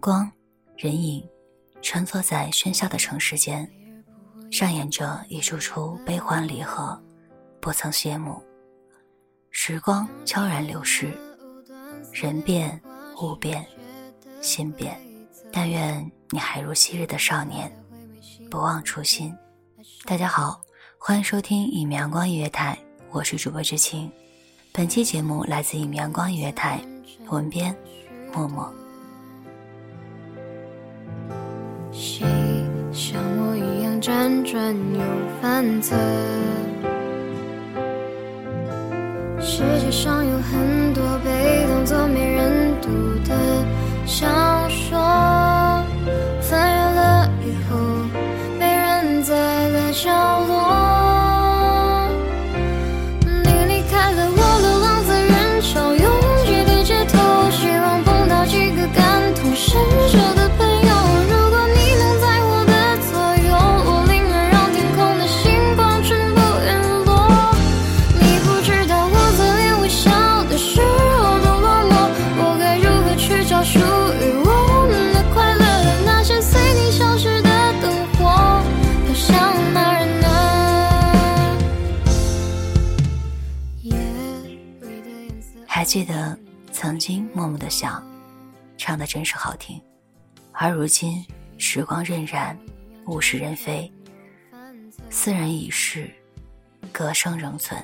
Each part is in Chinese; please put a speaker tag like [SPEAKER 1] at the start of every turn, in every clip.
[SPEAKER 1] 光，
[SPEAKER 2] 人影，穿梭在喧嚣的城市间，上演着一出出悲欢离合，不曾谢幕。时光悄然流逝，人变物变，心变。但愿你还如昔日的少年，不忘初心。大家好，欢迎收听一米阳光音乐台，我是主播知青。本期节目来自一米阳光音乐台，文编默默。
[SPEAKER 3] 谁像我一样辗转又反侧？世界上有很多被当作没人读的
[SPEAKER 2] 记得曾经默默的想，唱的真是好听，而如今时光荏苒，物是人非，斯人已逝，歌声仍存。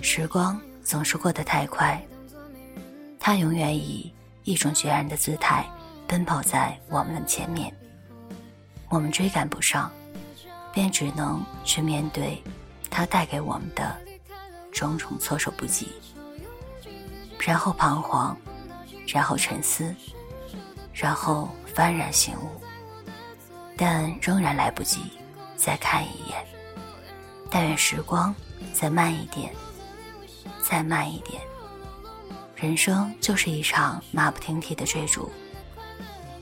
[SPEAKER 2] 时光总是过得太快，它永远以一种决然的姿态奔跑在我们的前面，我们追赶不上，便只能去面对它带给我们的种种措手不及。然后彷徨，然后沉思，然后幡然醒悟，但仍然来不及再看一眼。但愿时光再慢一点，再慢一点。人生就是一场马不停蹄的追逐，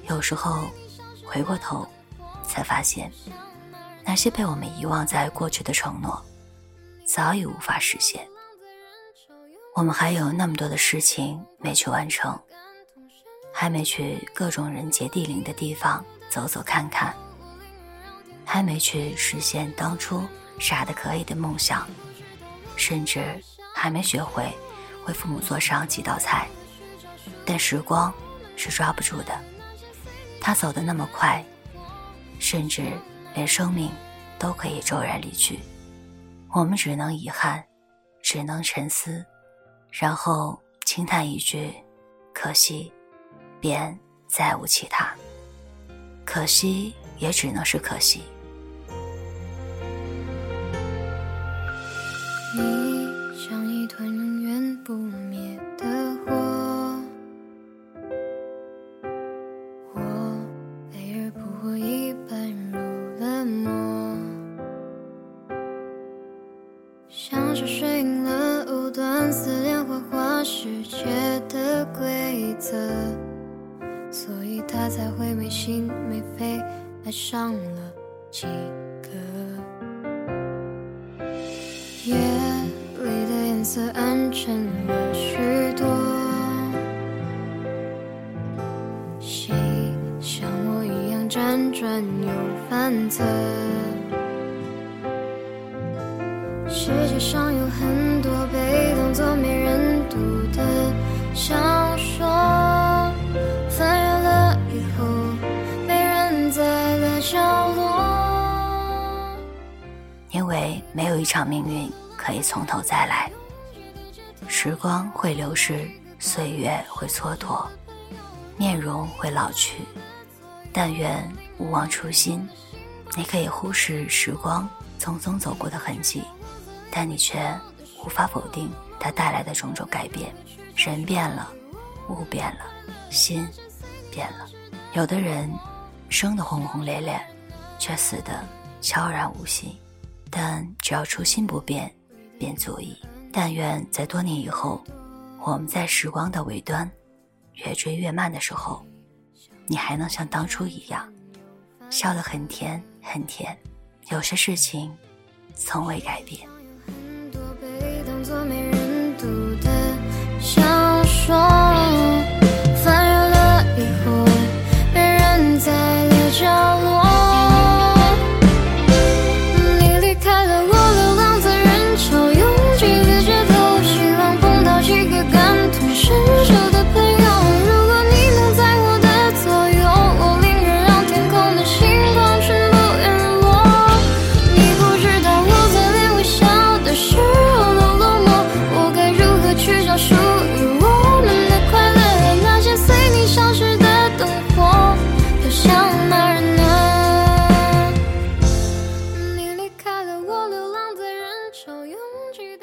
[SPEAKER 2] 有时候回过头，才发现，那些被我们遗忘在过去的承诺，早已无法实现。我们还有那么多的事情没去完成，还没去各种人杰地灵的地方走走看看，还没去实现当初傻的可以的梦想，甚至还没学会为父母做上几道菜。但时光是抓不住的，它走得那么快，甚至连生命都可以骤然离去。我们只能遗憾，只能沉思。然后轻叹一句：“可惜，便再无其他。可惜，也只能是可惜。”
[SPEAKER 3] 上了几个。夜里的颜色暗沉了许多，谁像我一样辗转又反侧？世界上有没
[SPEAKER 2] 有一场命运可以从头再来，时光会流逝，岁月会蹉跎，面容会老去，但愿勿忘初心，你可以忽视时光匆匆走过的痕迹，但你却无法否定它带来的种种改变。人变了，物变了，心变了。有的人生得轰轰烈烈，却死得悄然无息。但只要初心不变，便足矣。但愿在多年以后，我们在时光的尾端越追越慢的时候，你还能像当初一样，笑得很甜很甜。有些事情从未改变。
[SPEAKER 3] 很多被当作没人读的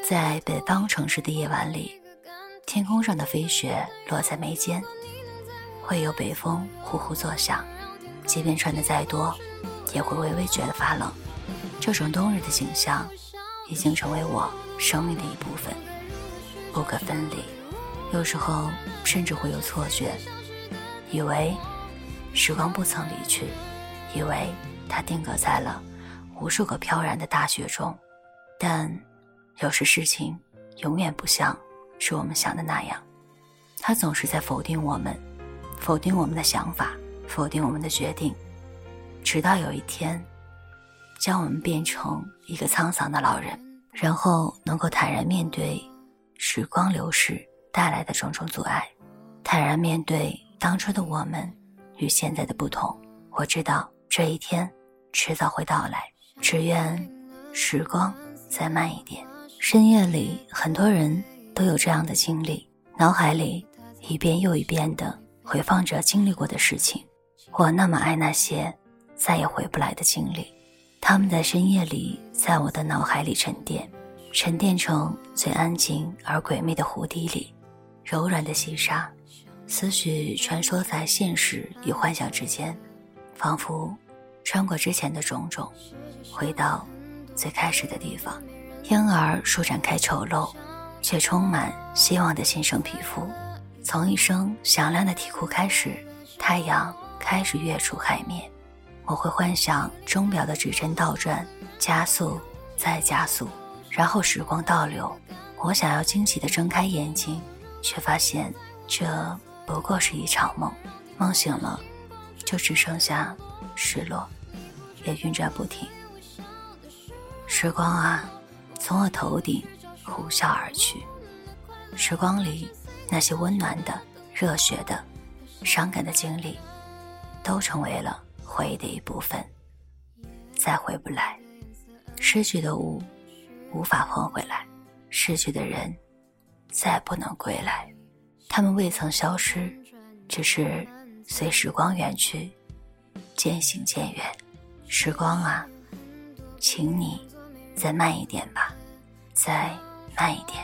[SPEAKER 2] 在北方城市的夜晚里，天空上的飞雪落在眉间，会有北风呼呼作响。即便穿的再多，也会微微觉得发冷。这种冬日的景象，已经成为我生命的一部分，不可分离。有时候甚至会有错觉，以为时光不曾离去，以为它定格在了无数个飘然的大雪中，但。有时事情永远不像是我们想的那样，他总是在否定我们，否定我们的想法，否定我们的决定，直到有一天，将我们变成一个沧桑的老人，然后能够坦然面对时光流逝带来的种种阻碍，坦然面对当初的我们与现在的不同。我知道这一天迟早会到来，只愿时光再慢一点。深夜里，很多人都有这样的经历，脑海里一遍又一遍地回放着经历过的事情。我那么爱那些再也回不来的经历，他们在深夜里在我的脑海里沉淀，沉淀成最安静而诡秘的湖底里，柔软的细沙，思绪穿梭在现实与幻想之间，仿佛穿过之前的种种，回到最开始的地方。婴儿舒展开丑陋，却充满希望的新生皮肤。从一声响亮的啼哭开始，太阳开始跃出海面。我会幻想钟表的指针倒转，加速，再加速，然后时光倒流。我想要惊奇地睁开眼睛，却发现这不过是一场梦。梦醒了，就只剩下失落，也运转不停。时光啊！从我头顶呼啸而去，时光里那些温暖的、热血的、伤感的经历，都成为了回忆的一部分，再回不来。失去的物无法换回来，失去的人再不能归来。他们未曾消失，只是随时光远去，渐行渐远。时光啊，请你。再慢一点吧，再慢一点。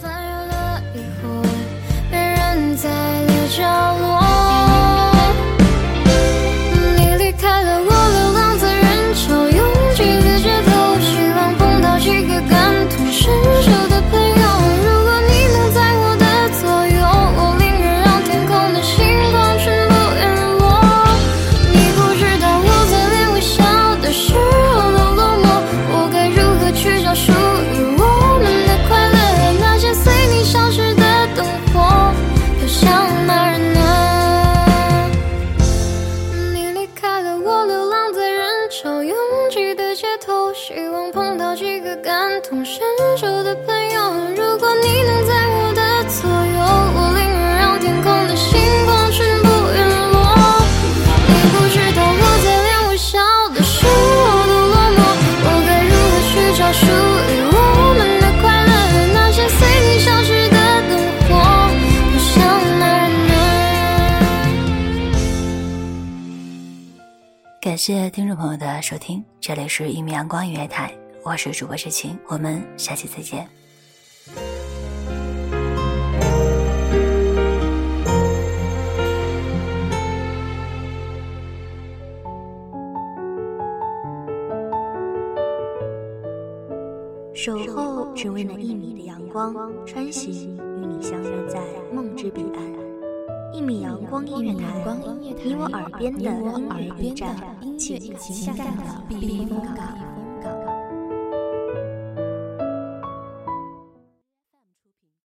[SPEAKER 3] 翻热了以后，被人在了角落。感
[SPEAKER 2] 谢听众朋友的收听，这里是一米阳光音乐台，我是主播知晴，我们下期再见。
[SPEAKER 4] 守候只为那一米的阳光，穿行与你相约在梦之彼岸。一米阳光音乐台，你我耳边的音乐驿站，情感的避风港。